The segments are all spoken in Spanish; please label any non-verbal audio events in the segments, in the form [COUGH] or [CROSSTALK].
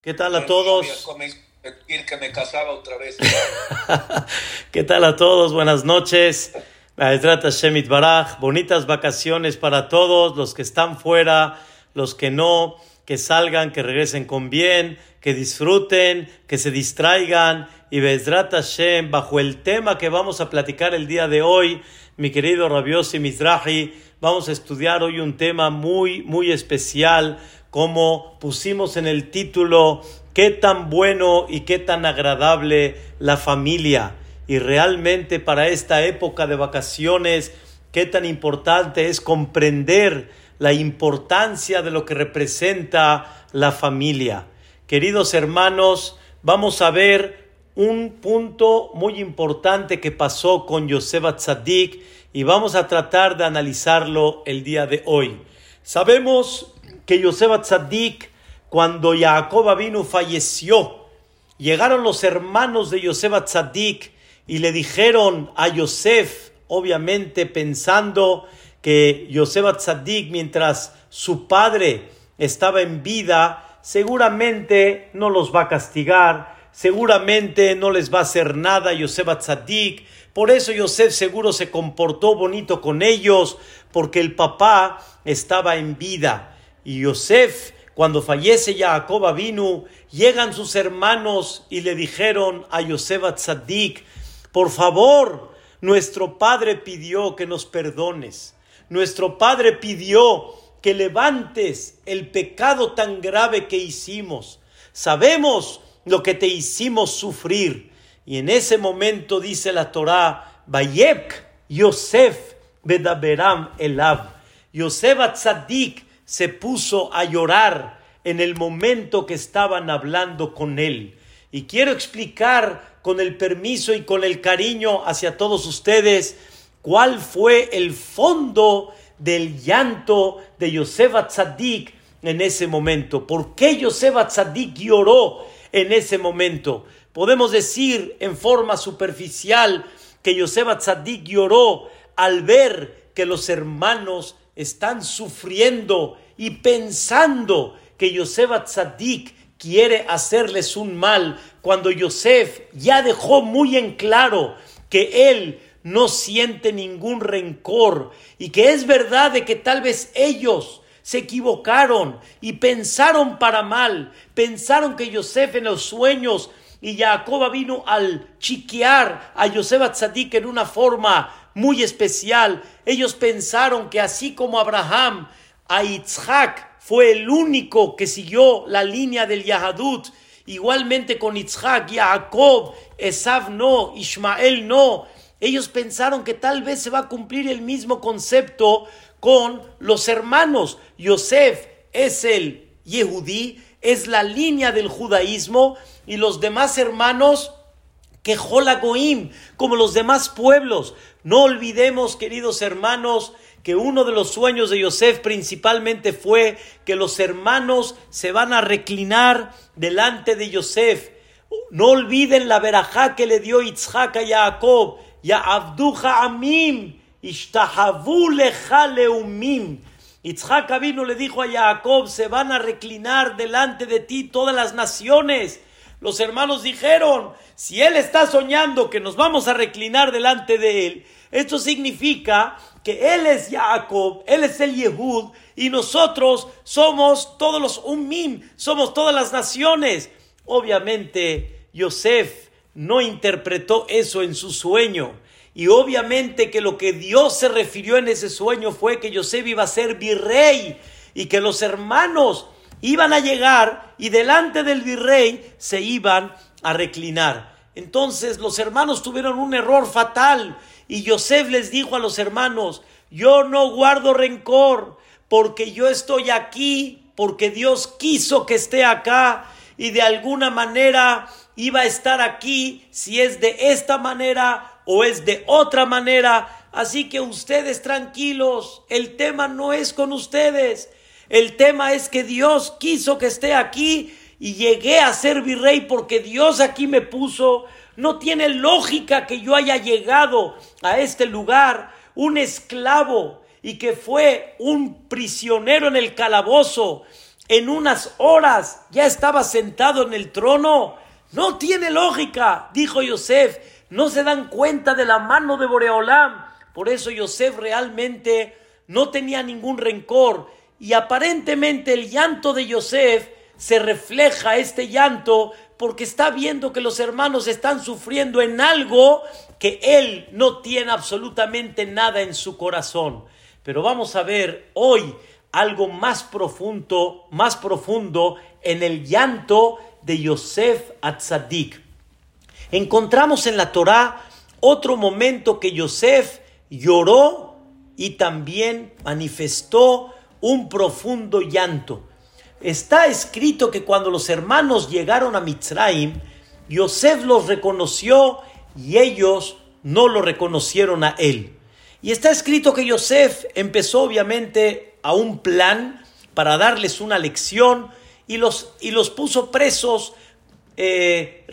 ¿Qué tal a todos? que me casaba otra vez. [LAUGHS] ¿Qué tal a todos? Buenas noches. Shemit Baraj. Bonitas vacaciones para todos, los que están fuera, los que no, que salgan, que regresen con bien, que disfruten, que se distraigan. Y Bezrat Hashem, bajo el tema que vamos a platicar el día de hoy, mi querido Rabiosi Mizrahi, vamos a estudiar hoy un tema muy, muy especial como pusimos en el título, qué tan bueno y qué tan agradable la familia. Y realmente para esta época de vacaciones, qué tan importante es comprender la importancia de lo que representa la familia. Queridos hermanos, vamos a ver un punto muy importante que pasó con Yosef Tzadik y vamos a tratar de analizarlo el día de hoy. Sabemos que Yosef Tzadik, cuando Jacob falleció, llegaron los hermanos de Yosef Tzadik y le dijeron a Yosef, obviamente pensando que Yosef Tzadik, mientras su padre estaba en vida, seguramente no los va a castigar, seguramente no les va a hacer nada Yosef Tzadik. Por eso Yosef seguro se comportó bonito con ellos, porque el papá estaba en vida. Y Yosef, cuando fallece Jacob vino, llegan sus hermanos y le dijeron a Yosef Tzadik, por favor, nuestro padre pidió que nos perdones. Nuestro padre pidió que levantes el pecado tan grave que hicimos. Sabemos lo que te hicimos sufrir. Y en ese momento dice la Torá, Bayek Yosef Bedaberam Elav. Yosef Tzadik se puso a llorar en el momento que estaban hablando con él. Y quiero explicar con el permiso y con el cariño hacia todos ustedes cuál fue el fondo del llanto de Yosef Tzadik en ese momento. ¿Por qué Yosef lloró en ese momento? Podemos decir en forma superficial que Yosef Tzadik lloró al ver que los hermanos están sufriendo y pensando que Yosef Tzadik quiere hacerles un mal, cuando Yosef ya dejó muy en claro que él no siente ningún rencor y que es verdad de que tal vez ellos se equivocaron y pensaron para mal, pensaron que Yosef en los sueños y Jacob vino al chiquear a Yosef Tzadik en una forma muy especial. Ellos pensaron que así como Abraham a Yitzhak fue el único que siguió la línea del Yahadut, igualmente con Yitzhak, Jacob, Esav no, Ismael no. Ellos pensaron que tal vez se va a cumplir el mismo concepto con los hermanos. Yosef es el Yehudí, es la línea del judaísmo y los demás hermanos que Goim, como los demás pueblos. No olvidemos, queridos hermanos, que uno de los sueños de Yosef principalmente fue que los hermanos se van a reclinar delante de Yosef. No olviden la verajá que le dio Yitzhak a Jacob, ya abduja amim, ishtahavu lecha leumim. Yitzhak vino le dijo a Jacob, se van a reclinar delante de ti todas las naciones. Los hermanos dijeron, si él está soñando que nos vamos a reclinar delante de él, esto significa que él es Jacob, él es el Yehud, y nosotros somos todos los Ummim, somos todas las naciones. Obviamente, Yosef no interpretó eso en su sueño. Y obviamente que lo que Dios se refirió en ese sueño fue que Yosef iba a ser virrey y que los hermanos iban a llegar y delante del virrey se iban a reclinar. Entonces los hermanos tuvieron un error fatal y Yosef les dijo a los hermanos, yo no guardo rencor porque yo estoy aquí, porque Dios quiso que esté acá y de alguna manera iba a estar aquí si es de esta manera o es de otra manera. Así que ustedes tranquilos, el tema no es con ustedes, el tema es que Dios quiso que esté aquí y llegué a ser virrey porque Dios aquí me puso. No tiene lógica que yo haya llegado a este lugar un esclavo y que fue un prisionero en el calabozo en unas horas ya estaba sentado en el trono. No tiene lógica, dijo Yosef. No se dan cuenta de la mano de Boreolam. Por eso Yosef realmente no tenía ningún rencor. Y aparentemente el llanto de Yosef se refleja este llanto porque está viendo que los hermanos están sufriendo en algo que él no tiene absolutamente nada en su corazón. Pero vamos a ver hoy algo más profundo, más profundo en el llanto de Yosef Atzadik. Encontramos en la Torá otro momento que Yosef lloró y también manifestó un profundo llanto. Está escrito que cuando los hermanos llegaron a Mitzrayim, Yosef los reconoció y ellos no lo reconocieron a él. Y está escrito que Yosef empezó obviamente a un plan para darles una lección y los, y los puso presos eh,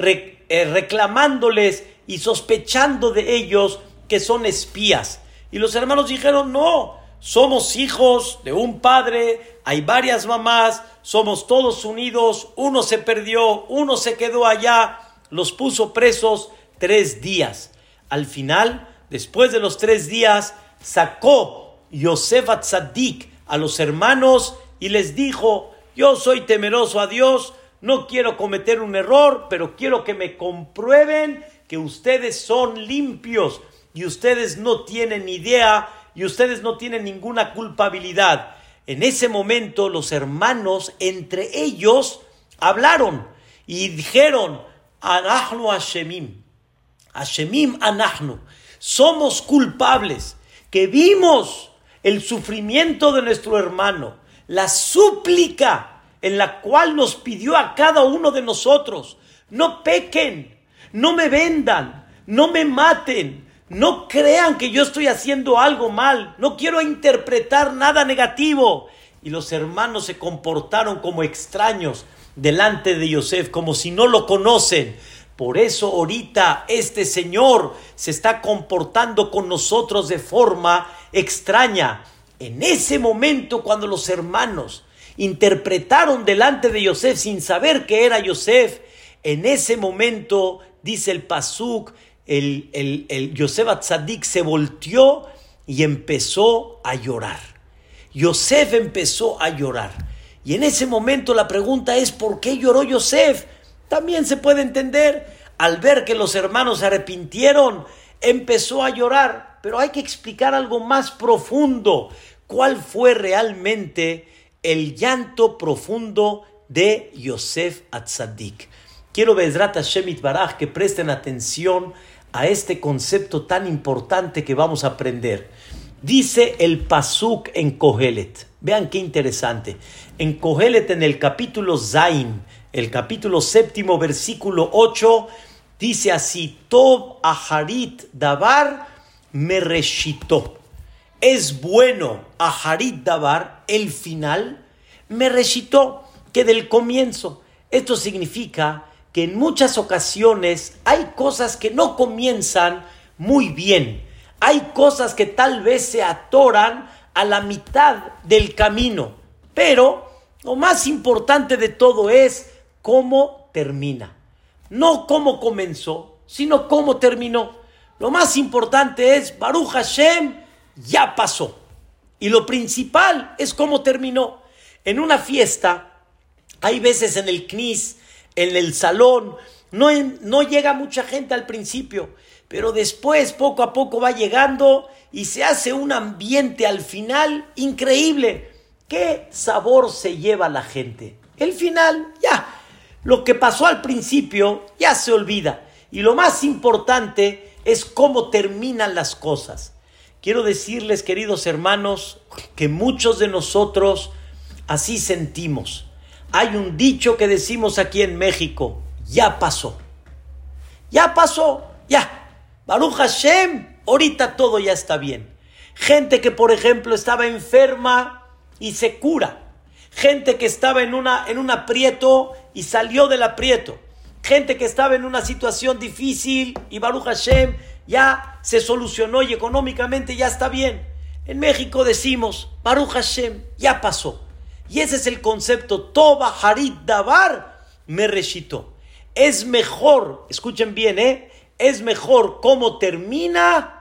eh, reclamándoles y sospechando de ellos que son espías. Y los hermanos dijeron, no, somos hijos de un padre, hay varias mamás, somos todos unidos, uno se perdió, uno se quedó allá, los puso presos tres días. Al final, después de los tres días, sacó Yosef Atzadik a los hermanos y les dijo, yo soy temeroso a Dios, no quiero cometer un error, pero quiero que me comprueben que ustedes son limpios y ustedes no tienen idea y ustedes no tienen ninguna culpabilidad. En ese momento los hermanos entre ellos hablaron y dijeron, Anahnu Hashemim, Hashemim Anahnu, somos culpables, que vimos el sufrimiento de nuestro hermano, la súplica en la cual nos pidió a cada uno de nosotros, no pequen, no me vendan, no me maten, no crean que yo estoy haciendo algo mal, no quiero interpretar nada negativo. Y los hermanos se comportaron como extraños delante de Yosef, como si no lo conocen. Por eso ahorita este Señor se está comportando con nosotros de forma extraña. En ese momento cuando los hermanos interpretaron delante de Yosef sin saber que era Yosef, en ese momento, dice el Pasuk, el, el, el Yosef Atzadik se volteó y empezó a llorar. Yosef empezó a llorar. Y en ese momento la pregunta es, ¿por qué lloró Yosef? También se puede entender, al ver que los hermanos se arrepintieron, empezó a llorar pero hay que explicar algo más profundo. ¿Cuál fue realmente el llanto profundo de Yosef Atzadik? Quiero, Bezrat Hashem Baraj, que presten atención a este concepto tan importante que vamos a aprender. Dice el Pasuk en Kohelet. Vean qué interesante. En Kohelet, en el capítulo Zain, el capítulo séptimo, versículo 8, dice así: Tob Aharit Dabar me rechitó. Es bueno a Harit Dabar, el final, me recitó que del comienzo. Esto significa que en muchas ocasiones hay cosas que no comienzan muy bien. Hay cosas que tal vez se atoran a la mitad del camino. Pero lo más importante de todo es cómo termina. No cómo comenzó, sino cómo terminó. Lo más importante es, Baruch Hashem, ya pasó. Y lo principal es cómo terminó. En una fiesta, hay veces en el CNIS, en el salón, no, no llega mucha gente al principio, pero después poco a poco va llegando y se hace un ambiente al final increíble. ¿Qué sabor se lleva la gente? El final, ya. Lo que pasó al principio ya se olvida. Y lo más importante es cómo terminan las cosas. Quiero decirles, queridos hermanos, que muchos de nosotros así sentimos. Hay un dicho que decimos aquí en México, ya pasó. Ya pasó, ya. Baruch Hashem, ahorita todo ya está bien. Gente que, por ejemplo, estaba enferma y se cura. Gente que estaba en, una, en un aprieto y salió del aprieto gente que estaba en una situación difícil y Baruch Hashem ya se solucionó y económicamente ya está bien. En México decimos, Baruch Hashem, ya pasó. Y ese es el concepto. Toba Harit Dabar me recitó. Es mejor, escuchen bien, ¿eh? Es mejor cómo termina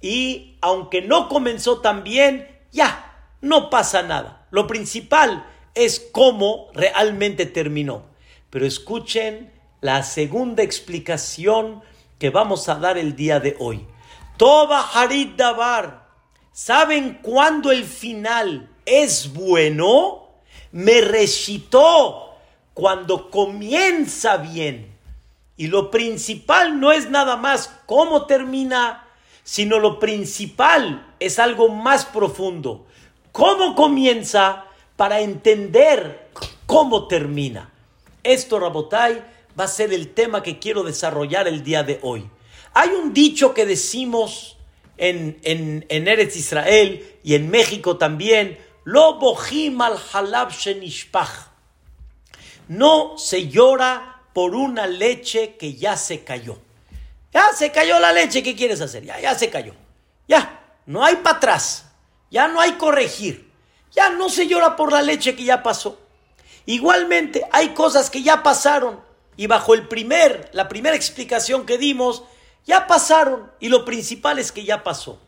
y aunque no comenzó tan bien, ya, no pasa nada. Lo principal es cómo realmente terminó. Pero escuchen la segunda explicación que vamos a dar el día de hoy. Toba Harit Dabar. ¿Saben cuándo el final es bueno? Me recitó cuando comienza bien. Y lo principal no es nada más cómo termina, sino lo principal es algo más profundo. ¿Cómo comienza para entender cómo termina? Esto, Rabotai, va a ser el tema que quiero desarrollar el día de hoy. Hay un dicho que decimos en, en, en Eretz Israel y en México también, Lo bohim al halab shenishpach. No se llora por una leche que ya se cayó. Ya se cayó la leche, ¿qué quieres hacer? Ya, ya se cayó. Ya, no hay para atrás. Ya no hay corregir. Ya no se llora por la leche que ya pasó. Igualmente, hay cosas que ya pasaron y bajo el primer, la primera explicación que dimos, ya pasaron y lo principal es que ya pasó.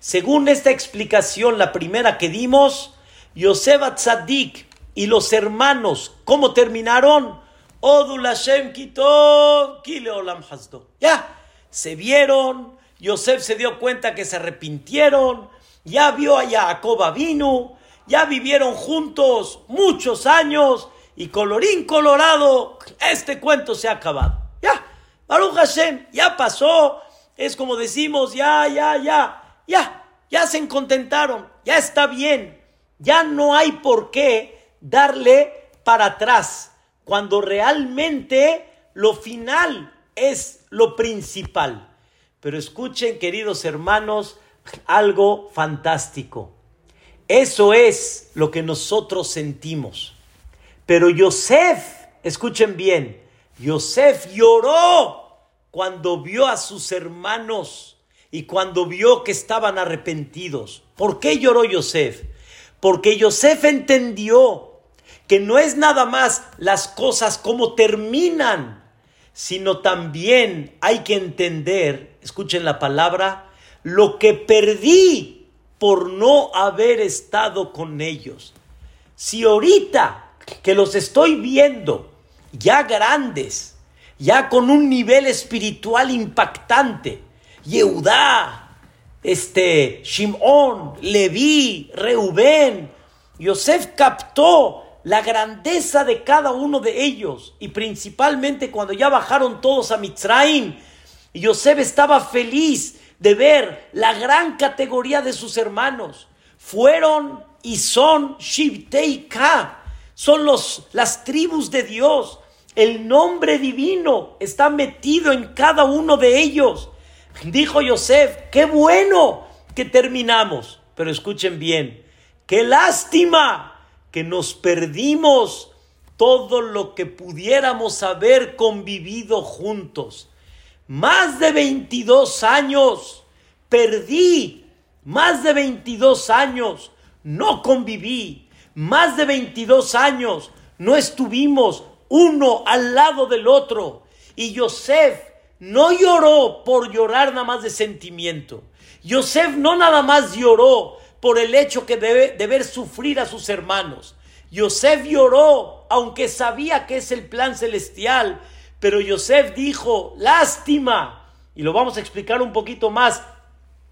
Según esta explicación, la primera que dimos, Yosef Tzadik y los hermanos, ¿cómo terminaron? Odul Hashem Kito, Olam Hasdo. Ya, se vieron, Yosef se dio cuenta que se arrepintieron, ya vio a Jacob vino, ya vivieron juntos muchos años y colorín colorado, este cuento se ha acabado. Ya, Baruch Hashem, ya pasó, es como decimos, ya, ya, ya, ya, ya se contentaron, ya está bien, ya no hay por qué darle para atrás, cuando realmente lo final es lo principal. Pero escuchen, queridos hermanos, algo fantástico. Eso es lo que nosotros sentimos. Pero Yosef, escuchen bien, Yosef lloró cuando vio a sus hermanos y cuando vio que estaban arrepentidos. ¿Por qué lloró Yosef? Porque Yosef entendió que no es nada más las cosas como terminan, sino también hay que entender, escuchen la palabra, lo que perdí por no haber estado con ellos. Si ahorita que los estoy viendo ya grandes, ya con un nivel espiritual impactante, Yehudá, este, Shimón, Leví, Reubén, Yosef captó la grandeza de cada uno de ellos y principalmente cuando ya bajaron todos a Mitzrayim, Yosef estaba feliz de ver la gran categoría de sus hermanos. Fueron y son Shivtei Ka, son los, las tribus de Dios. El nombre divino está metido en cada uno de ellos. Dijo Yosef, qué bueno que terminamos. Pero escuchen bien, qué lástima que nos perdimos todo lo que pudiéramos haber convivido juntos más de 22 años, perdí más de 22 años, no conviví, más de 22 años, no estuvimos uno al lado del otro. Y Yosef no lloró por llorar nada más de sentimiento. Yosef no nada más lloró por el hecho que debe, de ver sufrir a sus hermanos. Yosef lloró, aunque sabía que es el plan celestial, pero Yosef dijo, lástima, y lo vamos a explicar un poquito más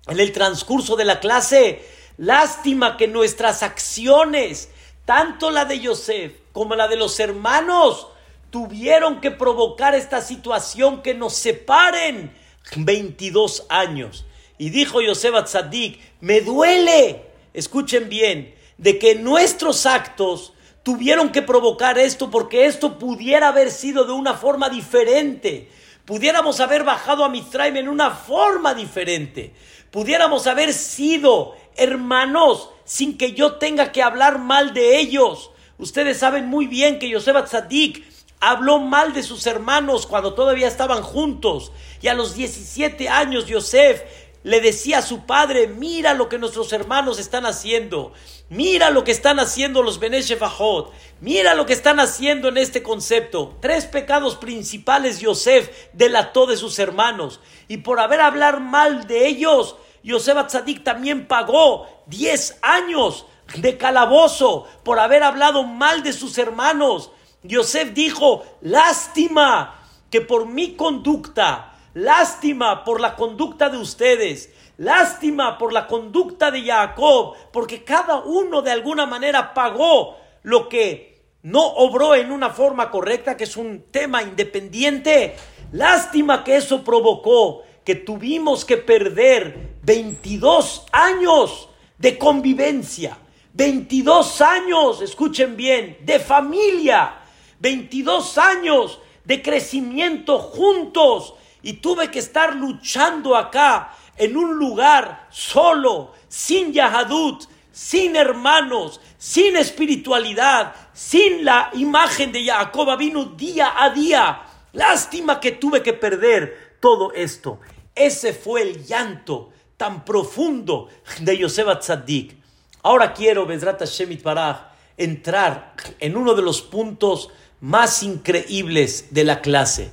en el transcurso de la clase, lástima que nuestras acciones, tanto la de Yosef como la de los hermanos, tuvieron que provocar esta situación que nos separen 22 años. Y dijo Yosef a Tzadik, me duele, escuchen bien, de que nuestros actos tuvieron que provocar esto porque esto pudiera haber sido de una forma diferente. Pudiéramos haber bajado a Mitzrayim en una forma diferente. Pudiéramos haber sido hermanos sin que yo tenga que hablar mal de ellos. Ustedes saben muy bien que Yosef Tzadik habló mal de sus hermanos cuando todavía estaban juntos. Y a los 17 años Yosef le decía a su padre, mira lo que nuestros hermanos están haciendo, mira lo que están haciendo los Beneshefajot, mira lo que están haciendo en este concepto. Tres pecados principales Yosef delató de sus hermanos y por haber hablar mal de ellos, Yosef Atzadik también pagó 10 años de calabozo por haber hablado mal de sus hermanos. Yosef dijo, lástima que por mi conducta, lástima por la conducta de ustedes, lástima por la conducta de Jacob, porque cada uno de alguna manera pagó lo que no obró en una forma correcta, que es un tema independiente. Lástima que eso provocó que tuvimos que perder 22 años de convivencia, 22 años, escuchen bien, de familia, 22 años de crecimiento juntos y tuve que estar luchando acá en un lugar solo, sin Yahadut, sin hermanos, sin espiritualidad, sin la imagen de Jacob vino día a día. Lástima que tuve que perder todo esto. Ese fue el llanto tan profundo de Yosef Tzaddik. Ahora quiero, Bezrat Shemit Baraj, entrar en uno de los puntos más increíbles de la clase.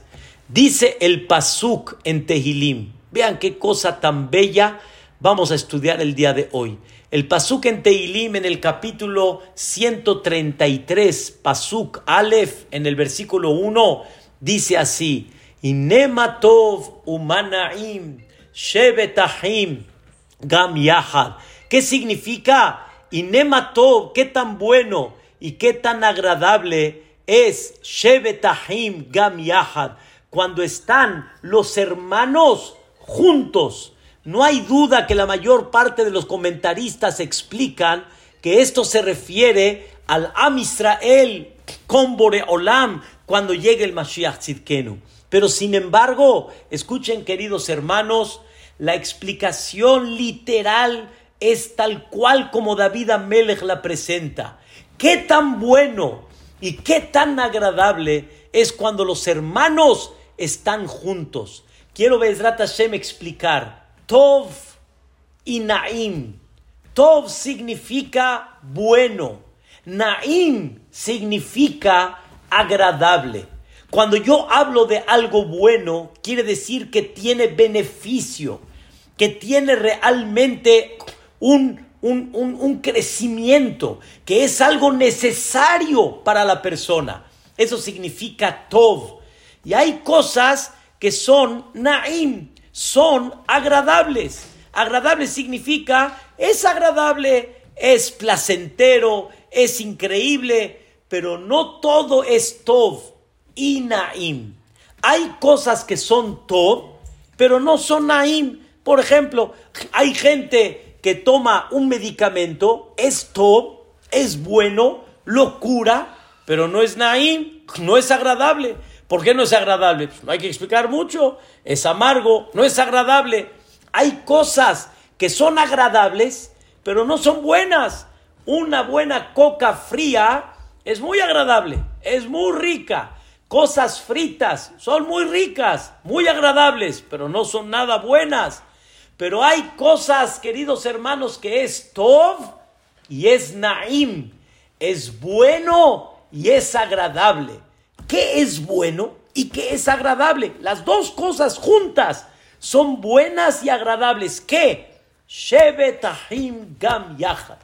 Dice el Pasuk en Tehilim. Vean qué cosa tan bella vamos a estudiar el día de hoy. El Pasuk en Tehilim en el capítulo 133, Pasuk Aleph, en el versículo 1, dice así: Inematov gam yahad. ¿Qué significa? Inematov, qué tan bueno y qué tan agradable es shebetahim gam yahad. Cuando están los hermanos juntos. No hay duda que la mayor parte de los comentaristas explican que esto se refiere al Am Israel con Olam cuando llegue el Mashiach Tzidkenu. Pero sin embargo, escuchen queridos hermanos, la explicación literal es tal cual como David Amelech la presenta. Qué tan bueno y qué tan agradable es cuando los hermanos están juntos. Quiero Bezrat Hashem explicar. Tov y Naim. Tov significa bueno. Naim significa agradable. Cuando yo hablo de algo bueno, quiere decir que tiene beneficio, que tiene realmente un, un, crecimiento, que es algo necesario para la persona. Eso significa Tov. Y hay cosas que son Naim, son agradables. Agradable significa, es agradable, es placentero, es increíble, pero no todo es Tov y Naim. Hay cosas que son Tov, pero no son Naim. Por ejemplo, hay gente que toma un medicamento, es Tov, es bueno, lo cura, pero no es Naim, no es agradable. ¿Por qué no es agradable? Pues no hay que explicar mucho. Es amargo, no es agradable. Hay cosas que son agradables, pero no son buenas. Una buena coca fría es muy agradable, es muy rica, Cosas fritas son muy ricas, muy agradables, pero no son nada buenas. Pero hay cosas, queridos hermanos, que es Tov y es Naim. Es bueno y es agradable. ¿Qué es bueno y qué es agradable? Las dos cosas juntas son buenas y agradables. ¿Qué? Shebetahim Gam Yahad.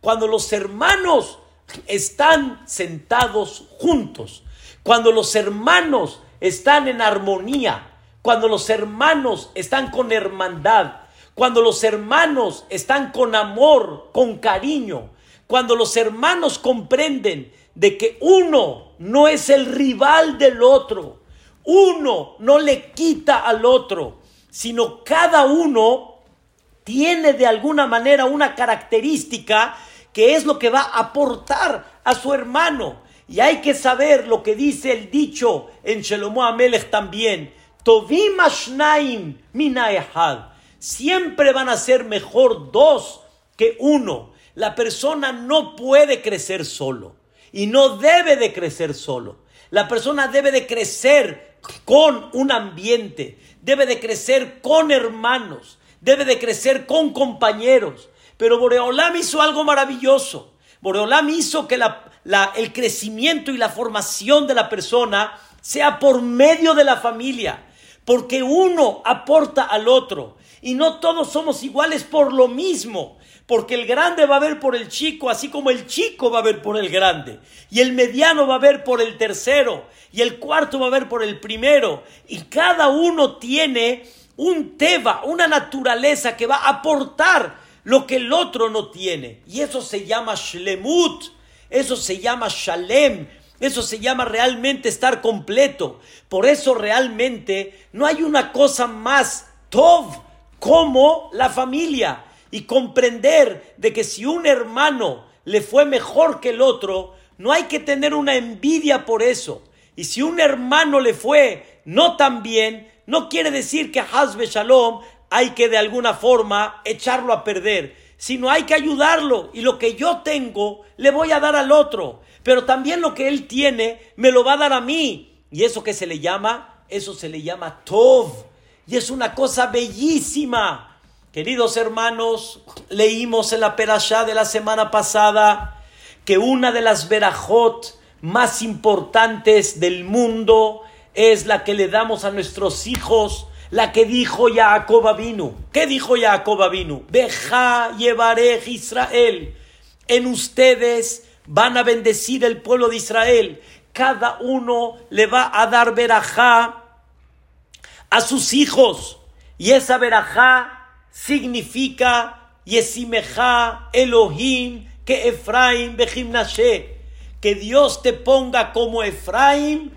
Cuando los hermanos están sentados juntos cuando los hermanos están en armonía, cuando los hermanos están con hermandad, cuando los hermanos están con amor, con cariño, cuando los hermanos comprenden de que uno no es el rival del otro, uno no le quita al otro, sino cada uno tiene de alguna manera una característica que es lo que va a aportar a su hermano. Y hay que saber lo que dice el dicho en Shelomo Amelech también. Tovim ashnaim minayahad. Siempre van a ser mejor dos que uno. La persona no puede crecer solo y no debe de crecer solo. La persona debe de crecer con un ambiente, debe de crecer con hermanos, debe de crecer con compañeros. Pero Boreolam hizo algo maravilloso. Boreolam hizo que el crecimiento y la formación de la persona sea por medio de la familia, porque uno aporta al otro. Y no todos somos iguales por lo mismo, porque el grande va a ver por el chico, así como el chico va a ver por el grande, y el mediano va a ver por el tercero, y el cuarto va a ver por el primero, y cada uno tiene un teba, una naturaleza que va a aportar lo que el otro no tiene. Y eso se llama shlemut, eso se llama shalem, eso se llama realmente estar completo. Por eso realmente no hay una cosa más tov como la familia. Y comprender de que si un hermano le fue mejor que el otro, no hay que tener una envidia por eso. Y si un hermano le fue no tan bien, no quiere decir que Hazbe Shalom hay que de alguna forma echarlo a perder, sino hay que ayudarlo y lo que yo tengo le voy a dar al otro, pero también lo que él tiene me lo va a dar a mí. Y eso que se le llama, eso se le llama Tov. Y es una cosa bellísima. Queridos hermanos, leímos en la perashá de la semana pasada que una de las verajot más importantes del mundo es la que le damos a nuestros hijos, la que dijo Jacob vino. ¿Qué dijo Jacob vino? Beja llevaré Israel. En ustedes van a bendecir el pueblo de Israel. Cada uno le va a dar verajá a sus hijos. Y esa verajá significa Yesimeja Elohim que Efraim Bejimnashe. Que Dios te ponga como Efraim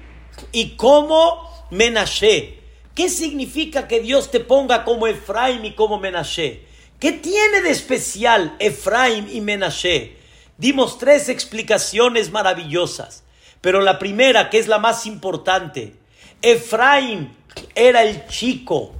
y como Menashe. ¿Qué significa que Dios te ponga como Efraim y como Menashe? ¿Qué tiene de especial Efraim y Menashe? Dimos tres explicaciones maravillosas, pero la primera, que es la más importante, Efraim era el chico,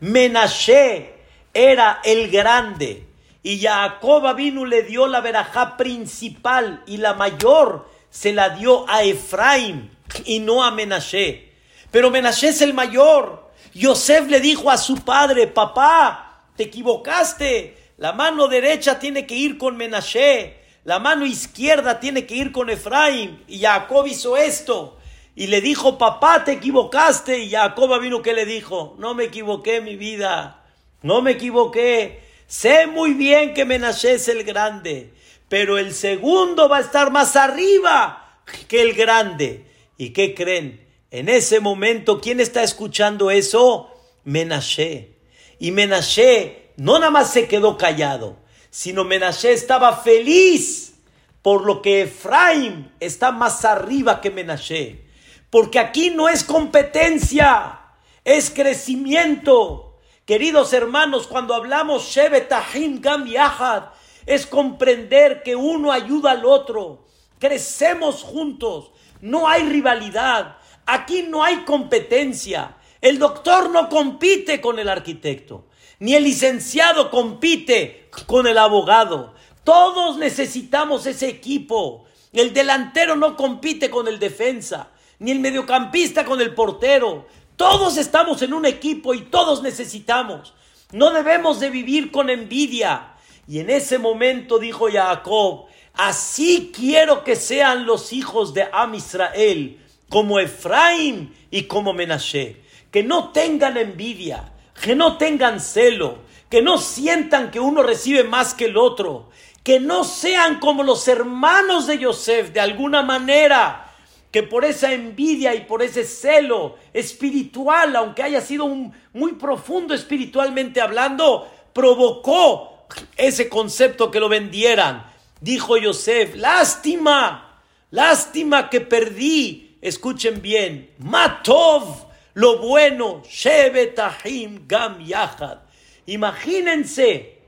Menashe era el grande, y Jacob vino le dio la verajá principal y la mayor se la dio a Efraim y no a Menashe. Pero Menashe es el mayor. Yosef le dijo a su padre, papá, te equivocaste. La mano derecha tiene que ir con Menashe, la mano izquierda tiene que ir con Efraim. Y Jacob hizo esto. Y le dijo, papá, te equivocaste. Y Jacob vino que le dijo, no me equivoqué mi vida, no me equivoqué. Sé muy bien que Menashe es el grande, pero el segundo va a estar más arriba que el grande. ¿Y qué creen? En ese momento, ¿quién está escuchando eso? Menashe. Y Menashe no nada más se quedó callado, sino Menashe estaba feliz por lo que Efraim está más arriba que Menashe. Porque aquí no es competencia, es crecimiento. Queridos hermanos, cuando hablamos Shebetahim Gam Yahad, es comprender que uno ayuda al otro. Crecemos juntos. No hay rivalidad. Aquí no hay competencia. El doctor no compite con el arquitecto, ni el licenciado compite con el abogado. Todos necesitamos ese equipo. El delantero no compite con el defensa, ni el mediocampista con el portero. Todos estamos en un equipo y todos necesitamos. No debemos de vivir con envidia. Y en ese momento dijo Jacob, Así quiero que sean los hijos de Am Israel, como Efraim y como Menashe. Que no tengan envidia, que no tengan celo, que no sientan que uno recibe más que el otro, que no sean como los hermanos de Yosef de alguna manera, que por esa envidia y por ese celo espiritual, aunque haya sido muy profundo espiritualmente hablando, provocó ese concepto que lo vendieran Dijo Yosef, lástima, lástima que perdí. Escuchen bien, Matov, lo bueno, Shebetahim Gam Yahad. Imagínense,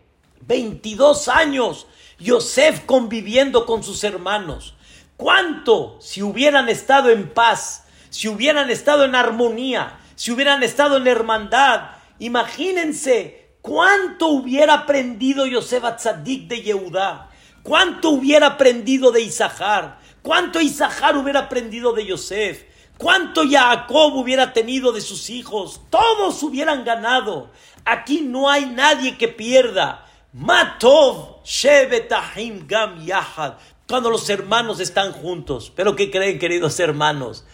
22 años, Yosef conviviendo con sus hermanos. ¿Cuánto si hubieran estado en paz, si hubieran estado en armonía, si hubieran estado en hermandad? Imagínense cuánto hubiera aprendido Yosef Atzadik de Yehudá. ¿Cuánto hubiera aprendido de Isahar? ¿Cuánto Isahar hubiera aprendido de Yosef? ¿Cuánto Jacob hubiera tenido de sus hijos? Todos hubieran ganado. Aquí no hay nadie que pierda. Matov Shebetahim Gam Yahad. Cuando los hermanos están juntos. Pero ¿qué creen, queridos hermanos?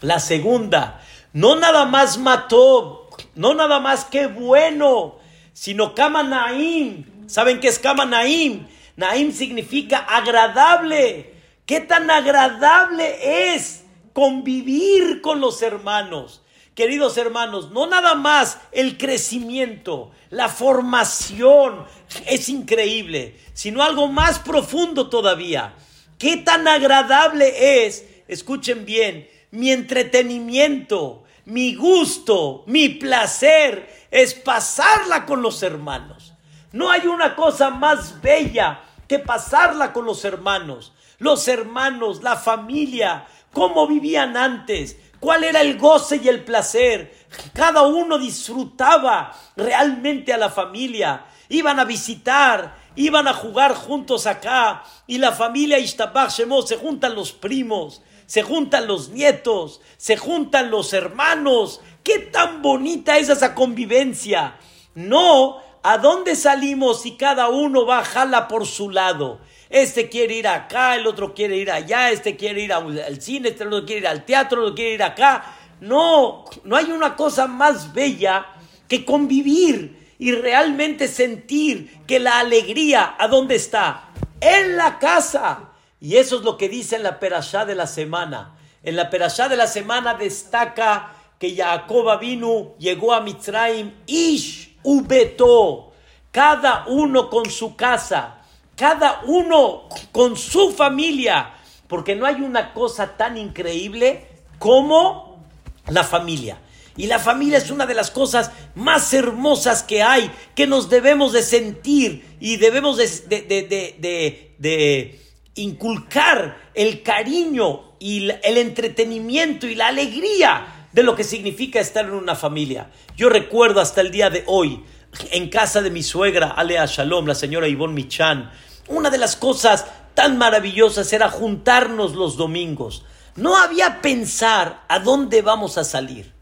La segunda, no nada más Matov, no nada más que bueno, sino Kama Naim. ¿Saben qué es Kama Naim? Naim significa agradable. ¿Qué tan agradable es convivir con los hermanos? Queridos hermanos, no nada más el crecimiento, la formación es increíble, sino algo más profundo todavía. ¿Qué tan agradable es, escuchen bien, mi entretenimiento, mi gusto, mi placer es pasarla con los hermanos? No hay una cosa más bella que pasarla con los hermanos. Los hermanos, la familia, cómo vivían antes, cuál era el goce y el placer. Cada uno disfrutaba realmente a la familia. Iban a visitar, iban a jugar juntos acá. Y la familia Ishtabach Shemot se juntan los primos, se juntan los nietos, se juntan los hermanos. Qué tan bonita es esa convivencia. No ¿A dónde salimos si cada uno va a jala por su lado? Este quiere ir acá, el otro quiere ir allá, este quiere ir al cine, este otro quiere ir al teatro, otro quiere ir acá. No, no hay una cosa más bella que convivir y realmente sentir que la alegría, ¿a dónde está? En la casa. Y eso es lo que dice en la perashá de la semana. En la perashá de la semana destaca que Jacob vino, llegó a Mitzrayim, Ish ubeto, cada uno con su casa, cada uno con su familia, porque no hay una cosa tan increíble como la familia. Y la familia es una de las cosas más hermosas que hay, que nos debemos de sentir y debemos de, de, de inculcar el cariño y el entretenimiento y la alegría de lo que significa estar en una familia. Yo recuerdo hasta el día de hoy, en casa de mi suegra, Alea Shalom, la señora Ivonne Michan, una de las cosas tan maravillosas era juntarnos los domingos. No había pensar a dónde vamos a salir.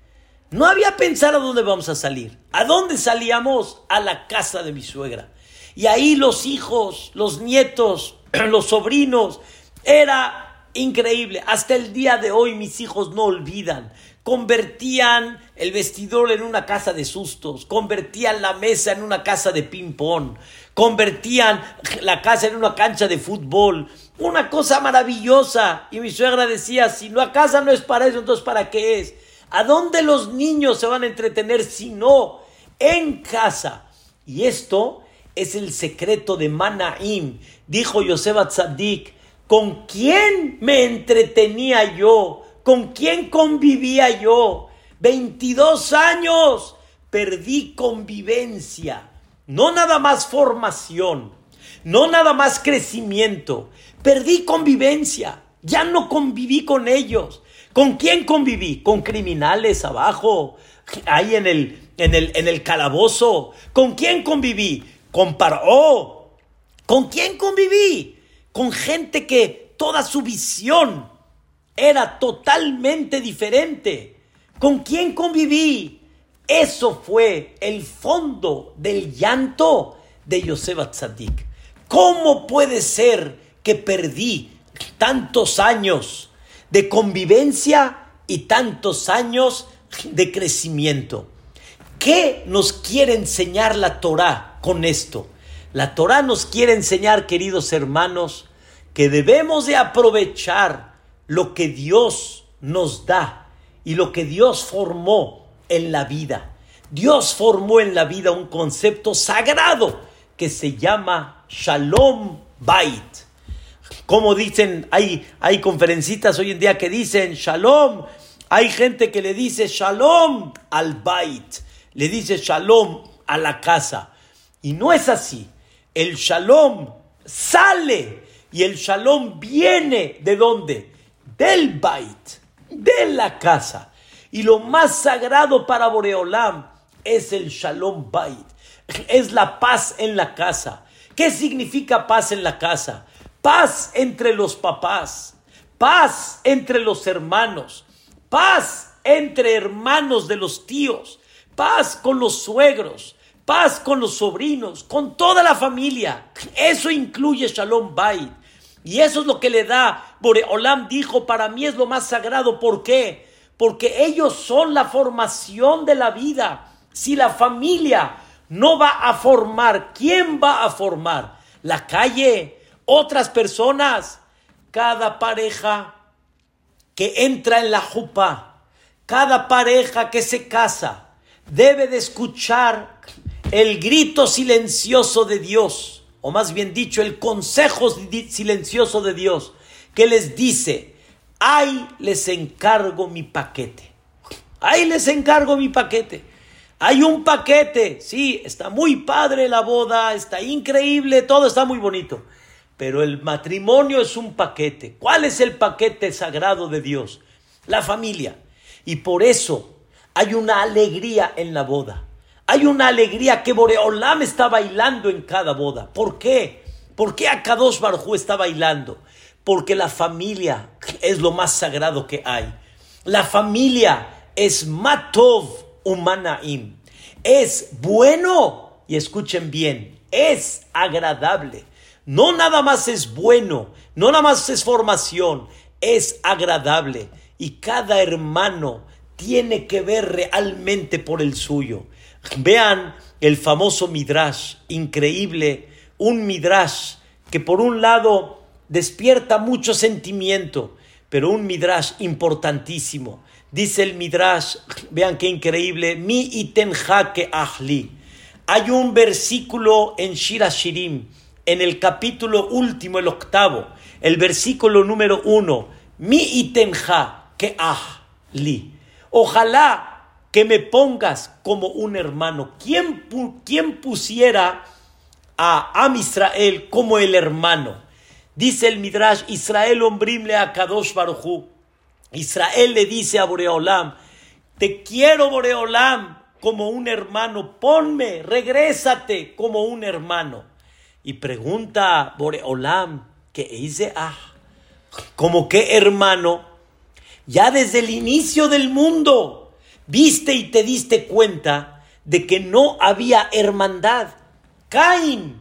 No había pensar a dónde vamos a salir. ¿A dónde salíamos? A la casa de mi suegra. Y ahí los hijos, los nietos, [CLEARS THROAT] los sobrinos, era increíble. Hasta el día de hoy mis hijos no olvidan convertían el vestidor en una casa de sustos, convertían la mesa en una casa de ping-pong, convertían la casa en una cancha de fútbol, una cosa maravillosa. Y mi suegra decía, si la casa no es para eso, entonces ¿para qué es? ¿A dónde los niños se van a entretener si no en casa? Y esto es el secreto de Manaim. Dijo Yosef Tzadik, ¿con quién me entretenía yo? ¿Con quién convivía yo? 22 años. Perdí convivencia. No nada más formación. No nada más crecimiento. Perdí convivencia. Ya no conviví con ellos. ¿Con quién conviví? Con criminales abajo, ahí en el, en el, en el calabozo. ¿Con quién conviví? Con Paró. ¿Con quién conviví? Con gente que toda su visión era totalmente diferente. ¿Con quién conviví? Eso fue el fondo del llanto de Yosef Tzadik. ¿Cómo puede ser que perdí tantos años de convivencia y tantos años de crecimiento? ¿Qué nos quiere enseñar la Torah con esto? La Torah nos quiere enseñar, queridos hermanos, que debemos de aprovechar lo que Dios nos da y lo que Dios formó en la vida. Dios formó en la vida un concepto sagrado que se llama Shalom Bait. Como dicen, hay, hay conferencitas hoy en día que dicen Shalom, hay gente que le dice Shalom al Bait, le dice Shalom a la casa. Y no es así. El Shalom sale y el Shalom viene de dónde? del Bait, de la casa. Y lo más sagrado para Boreolam es el Shalom Bait, es la paz en la casa. ¿Qué significa paz en la casa? Paz entre los papás, paz entre los hermanos, paz entre hermanos de los tíos, paz con los suegros, paz con los sobrinos, con toda la familia. Eso incluye Shalom Bait. Y eso es lo que le da. Boreolam dijo, para mí es lo más sagrado. ¿Por qué? Porque ellos son la formación de la vida. Si la familia no va a formar, ¿quién va a formar? La calle, otras personas, cada pareja que entra en la jupa, cada pareja que se casa, debe de escuchar el grito silencioso de Dios, o más bien dicho, el consejo silencioso de Dios, que les dice, ahí les encargo mi paquete, ahí les encargo mi paquete. Hay un paquete, sí, está muy padre la boda, está increíble, todo está muy bonito, pero el matrimonio es un paquete. ¿Cuál es el paquete sagrado de Dios? La familia. Y por eso hay una alegría en la boda. Hay una alegría que Boreolam está bailando en cada boda. ¿Por qué? ¿Por qué Akadosh Barjú está bailando? Porque la familia es lo más sagrado que hay. La familia es Matov Umanaim. Es bueno, y escuchen bien, es agradable. No nada más es bueno, no nada más es formación, es agradable. Y cada hermano tiene que ver realmente por el suyo. Vean el famoso Midrash, increíble, un Midrash que por un lado despierta mucho sentimiento, pero un Midrash importantísimo. Dice el Midrash, vean qué increíble, mi itenjake ahli. Hay un versículo en Shira Shirim, en el capítulo último, el octavo, el versículo número uno, mi itenja que ahli. Ojalá que me pongas como un hermano. ¿Quién, quién pusiera a Am Israel como el hermano? Dice el Midrash, Israel ombrimle a Kadosh Baruchu. Israel le dice a Boreolam, te quiero Boreolam como un hermano, ponme, regrésate como un hermano. Y pregunta Boreolam, ¿qué dice? Ah, como que hermano, ya desde el inicio del mundo, viste y te diste cuenta de que no había hermandad. Caín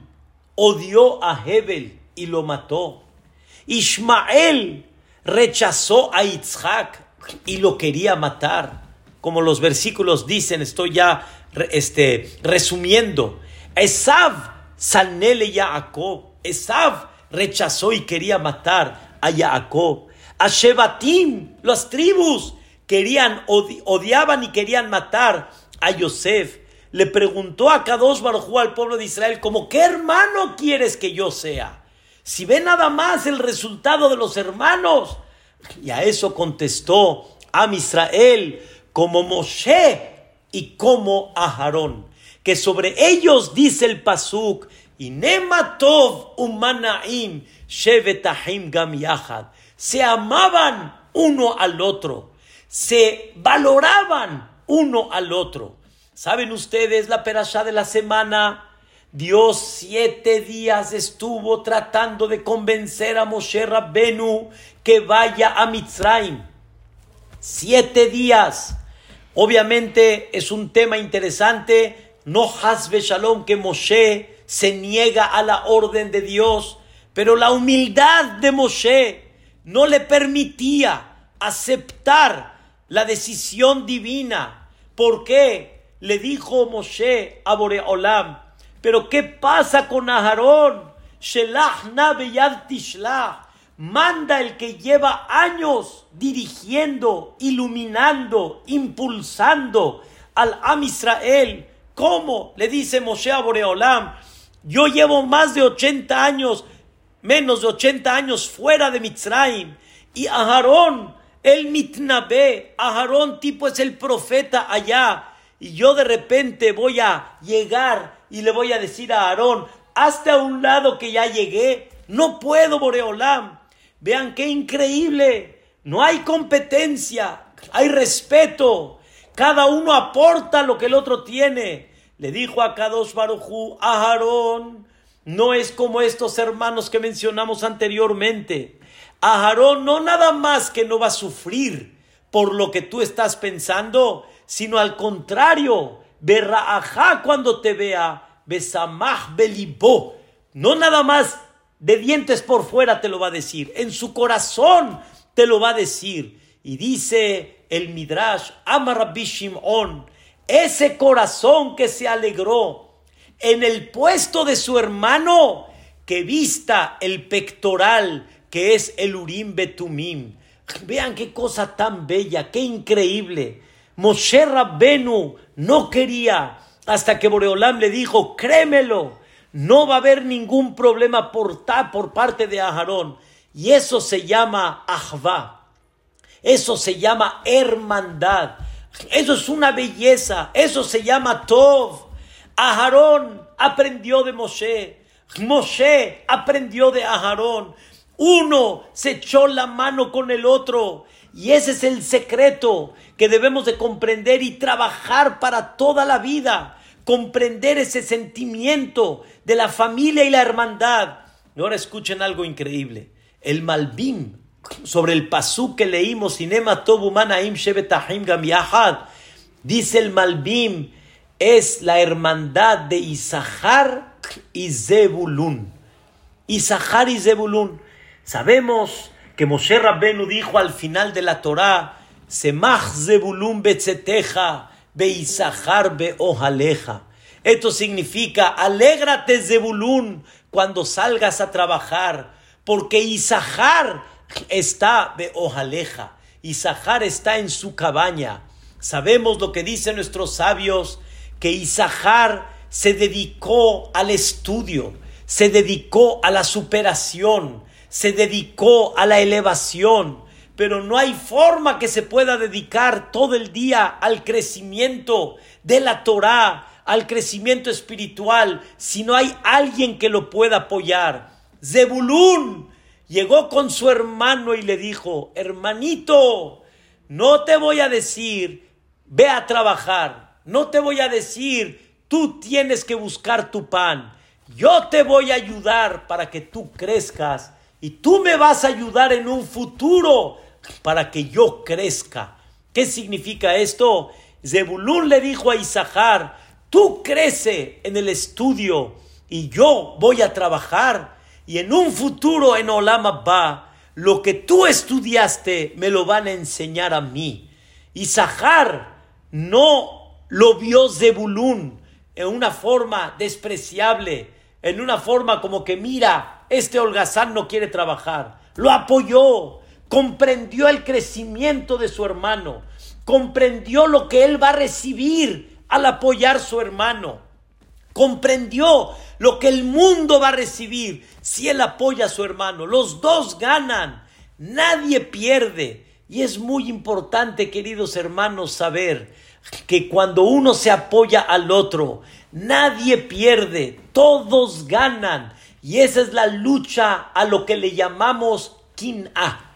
odió a Hebel y lo mató. Ismael rechazó a Isaac y lo quería matar. Como los versículos dicen, estoy ya este, resumiendo. Esav sanele Jacob. Esav rechazó y quería matar a Jacob. A Shebatim, las tribus, querían, odiaban y querían matar a Yosef. Le preguntó a Kadosh Baruj al pueblo de Israel, como, ¿qué hermano quieres que yo sea? Si ve nada más el resultado de los hermanos. Y a eso contestó a Israel como Moshe y como Aharón. Que sobre ellos dice el Pasuk, y Nematov umanaim shevetahim gam yahad. Se amaban uno al otro se valoraban uno al otro. ¿Saben ustedes la perashá de la semana? Dios siete días estuvo tratando de convencer a Moshe Rabbenu que vaya a Mitzrayim. Siete días. Obviamente es un tema interesante. No hasbe shalom que Moshe se niega a la orden de Dios, pero la humildad de Moshe no le permitía aceptar la decisión divina. ¿Por qué? Le dijo Moshe a Boreolam. Pero ¿qué pasa con Aharón? Manda el que lleva años dirigiendo, iluminando, impulsando al Am Israel. ¿Cómo? Le dice Moshe a Boreolam. Yo llevo más de 80 años, menos de 80 años fuera de Mitzrayim. Y Aharón el mitnabe, Aarón tipo es el profeta allá. Y yo de repente voy a llegar y le voy a decir a Aarón, hasta un lado que ya llegué. No puedo, Boreolam. Vean qué increíble. No hay competencia, hay respeto. Cada uno aporta lo que el otro tiene. Le dijo a Kadosh Barujú, a Aarón, no es como estos hermanos que mencionamos anteriormente. Aharón no nada más que no va a sufrir por lo que tú estás pensando, sino al contrario, ajá cuando te vea, besamach belibó, no nada más de dientes por fuera te lo va a decir, en su corazón te lo va a decir. Y dice el Midrash, Amar On, ese corazón que se alegró en el puesto de su hermano, que vista el pectoral que es el Urim Betumim. Vean qué cosa tan bella, qué increíble. Moshe Rabbenu no quería hasta que Boreolam le dijo, créemelo, no va a haber ningún problema por, por parte de Aharón. Y eso se llama Ahva. Eso se llama hermandad. Eso es una belleza. Eso se llama Tov. Aharón aprendió de Moshe. Moshe aprendió de Aharón. Uno se echó la mano con el otro. Y ese es el secreto que debemos de comprender y trabajar para toda la vida. Comprender ese sentimiento de la familia y la hermandad. Y ahora escuchen algo increíble. El Malbim, sobre el pasú que leímos, Inema Tobumanaim Shebetahim Gam dice el Malbim, es la hermandad de Isahar y Zebulun. Isahar y Zebulun. Sabemos que Moshe Rabbenu dijo al final de la Torá, Semach Zebulun betzeteja, be Isahar be ojaleja. Esto significa, alégrate Zebulun cuando salgas a trabajar, porque Isahar está de ojaleja, Isahar está en su cabaña. Sabemos lo que dicen nuestros sabios, que Isahar se dedicó al estudio, se dedicó a la superación, se dedicó a la elevación, pero no hay forma que se pueda dedicar todo el día al crecimiento de la Torah, al crecimiento espiritual, si no hay alguien que lo pueda apoyar. Zebulún llegó con su hermano y le dijo, hermanito, no te voy a decir, ve a trabajar, no te voy a decir, tú tienes que buscar tu pan, yo te voy a ayudar para que tú crezcas y tú me vas a ayudar en un futuro para que yo crezca. ¿Qué significa esto? Zebulún le dijo a Isahar, Tú crece en el estudio y yo voy a trabajar y en un futuro en Olama va, lo que tú estudiaste me lo van a enseñar a mí. Y Zahar no lo vio Zebulún en una forma despreciable, en una forma como que mira, este holgazán no quiere trabajar. Lo apoyó, comprendió el crecimiento de su hermano, comprendió lo que él va a recibir al apoyar su hermano. Comprendió lo que el mundo va a recibir si él apoya a su hermano. Los dos ganan, nadie pierde. Y es muy importante, queridos hermanos, saber que cuando uno se apoya al otro, nadie pierde, todos ganan. Y esa es la lucha a lo que le llamamos kin-a.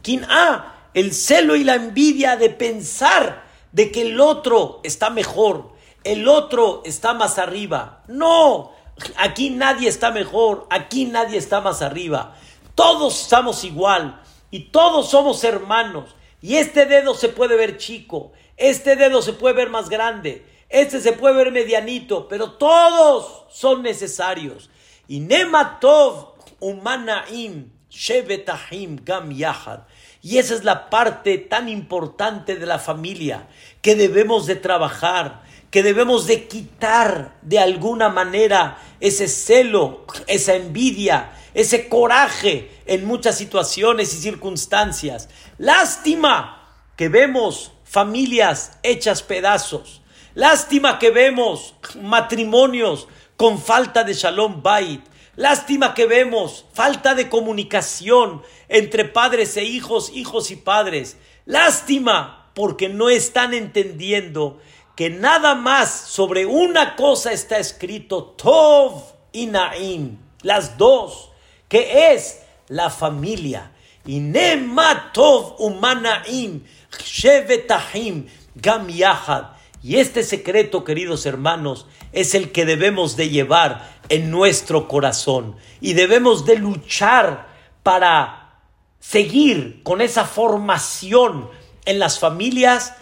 Kin-a, el celo y la envidia de pensar de que el otro está mejor, el otro está más arriba. No, aquí nadie está mejor, aquí nadie está más arriba. Todos estamos igual y todos somos hermanos. Y este dedo se puede ver chico, este dedo se puede ver más grande, este se puede ver medianito, pero todos son necesarios. Y Nematov Umanaim Shevetahim Gam Yahad. Y esa es la parte tan importante de la familia que debemos de trabajar, que debemos de quitar de alguna manera ese celo, esa envidia, ese coraje en muchas situaciones y circunstancias. Lástima que vemos familias hechas pedazos. Lástima que vemos matrimonios con falta de shalom bait. Lástima que vemos falta de comunicación entre padres e hijos, hijos y padres. Lástima porque no están entendiendo que nada más sobre una cosa está escrito Tov y Naim, las dos, que es la familia. Y Nema Tov Umanaim, Shevetahim, Gam Yahad. Y este secreto, queridos hermanos, es el que debemos de llevar en nuestro corazón. Y debemos de luchar para seguir con esa formación en las familias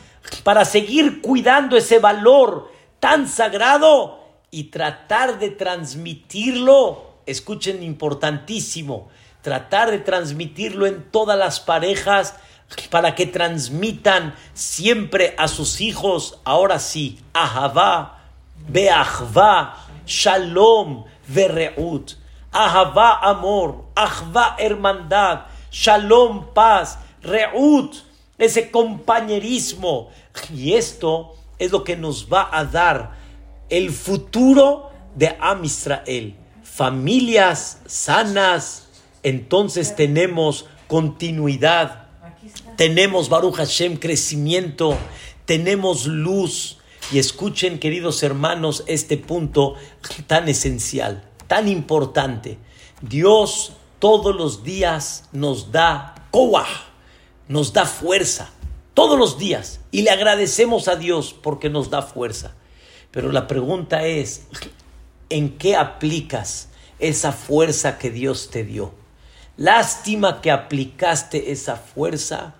para seguir cuidando ese valor tan sagrado y tratar de transmitirlo. Escuchen, importantísimo, tratar de transmitirlo en todas las parejas para que transmitan siempre a sus hijos, ahora sí, Ahavá, Beachvá, Shalom, Vereut, Ahavá, amor, Ahvá, hermandad, Shalom, paz, Reut, ese compañerismo. Y esto es lo que nos va a dar el futuro de Am Israel. Familias sanas, entonces tenemos continuidad, tenemos Baruch Hashem crecimiento, tenemos luz. Y escuchen, queridos hermanos, este punto tan esencial, tan importante. Dios todos los días nos da koah, nos da fuerza, todos los días. Y le agradecemos a Dios porque nos da fuerza. Pero la pregunta es, ¿en qué aplicas esa fuerza que Dios te dio? Lástima que aplicaste esa fuerza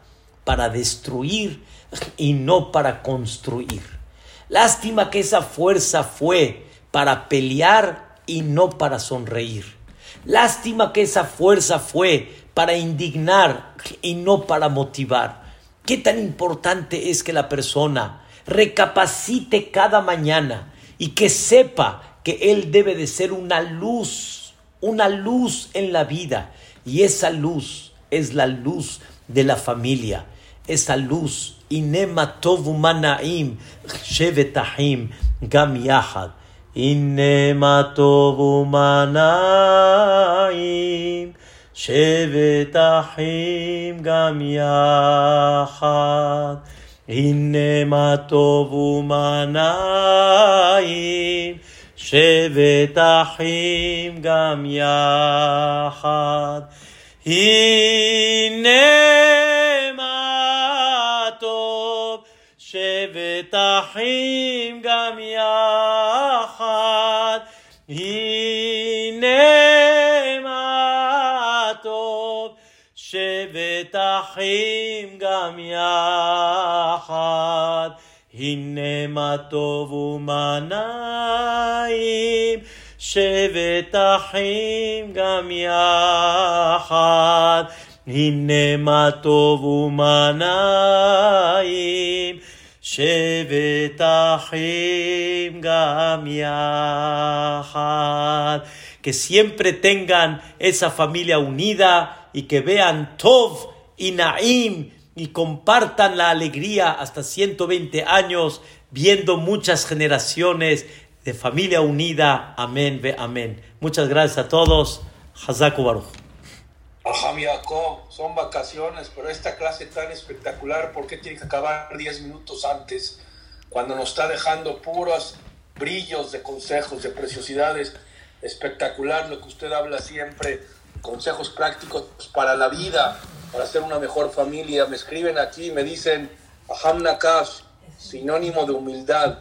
para destruir y no para construir. Lástima que esa fuerza fue para pelear y no para sonreír. Lástima que esa fuerza fue para indignar y no para motivar. Qué tan importante es que la persona recapacite cada mañana y que sepa que él debe de ser una luz, una luz en la vida. Y esa luz es la luz de la familia. Esa luz, Inema Tovu Manaim, Shevetahim, Gam Yahad. Inema Tovu Manaim, Shevetahim, Gam Yahad. Inema Tovu Manaim, שבת אחים גם יחד. הנה מה טוב, שבת אחים גם יחד. הנה מה טוב, שבת אחים גם יחד. הנה מה טוב ומנעים, שבת אחים גם יחד. הנה מה טוב ומנעים, שבת אחים גם יחד. Que siempre tengan esa familia unida y que vean Tov y Naim y compartan la alegría hasta 120 años, viendo muchas generaciones de familia unida. Amén, ve amén. Muchas gracias a todos. Hazaku Baruch. Son vacaciones, pero esta clase tan espectacular, ¿por qué tiene que acabar 10 minutos antes? Cuando nos está dejando puros brillos de consejos, de preciosidades. Espectacular lo que usted habla siempre, consejos prácticos para la vida, para ser una mejor familia. Me escriben aquí, me dicen, Aham Nakash, sinónimo de humildad,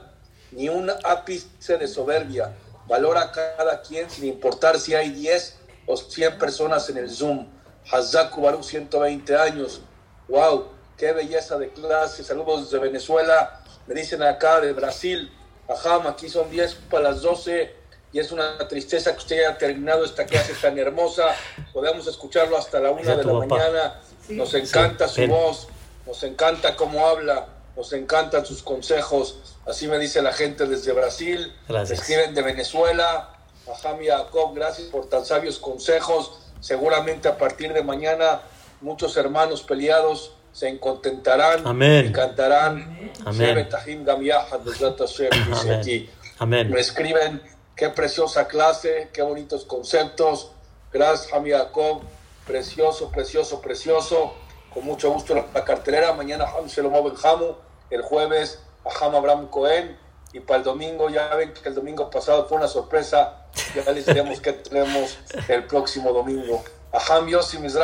ni un ápice de soberbia. Valora a cada quien sin importar si hay 10 o 100 personas en el Zoom. Hazaku Baruch, 120 años. ¡Wow! ¡Qué belleza de clase! Saludos desde Venezuela. Me dicen acá de Brasil. Ajam, aquí son 10 para las 12 y es una tristeza que usted haya terminado esta clase tan hermosa. Podemos escucharlo hasta la una de la mañana. Nos encanta su voz, nos encanta cómo habla, nos encantan sus consejos. Así me dice la gente desde Brasil, Gracias. escriben de Venezuela. Ajam Jacob, gracias por tan sabios consejos. Seguramente a partir de mañana muchos hermanos peleados se contentarán Amén. y cantarán. Amén. Amén. Me escriben, qué preciosa clase, qué bonitos conceptos. Gracias, Jami Jacob. Precioso, precioso, precioso. Con mucho gusto la, cartelera. Mañana Ham Shalom Benjamu. El jueves a Ham Abraham Cohen. Y para el domingo, ya ven que el domingo pasado fue una sorpresa. Ya les diremos qué tenemos el próximo domingo. Ham Yossi.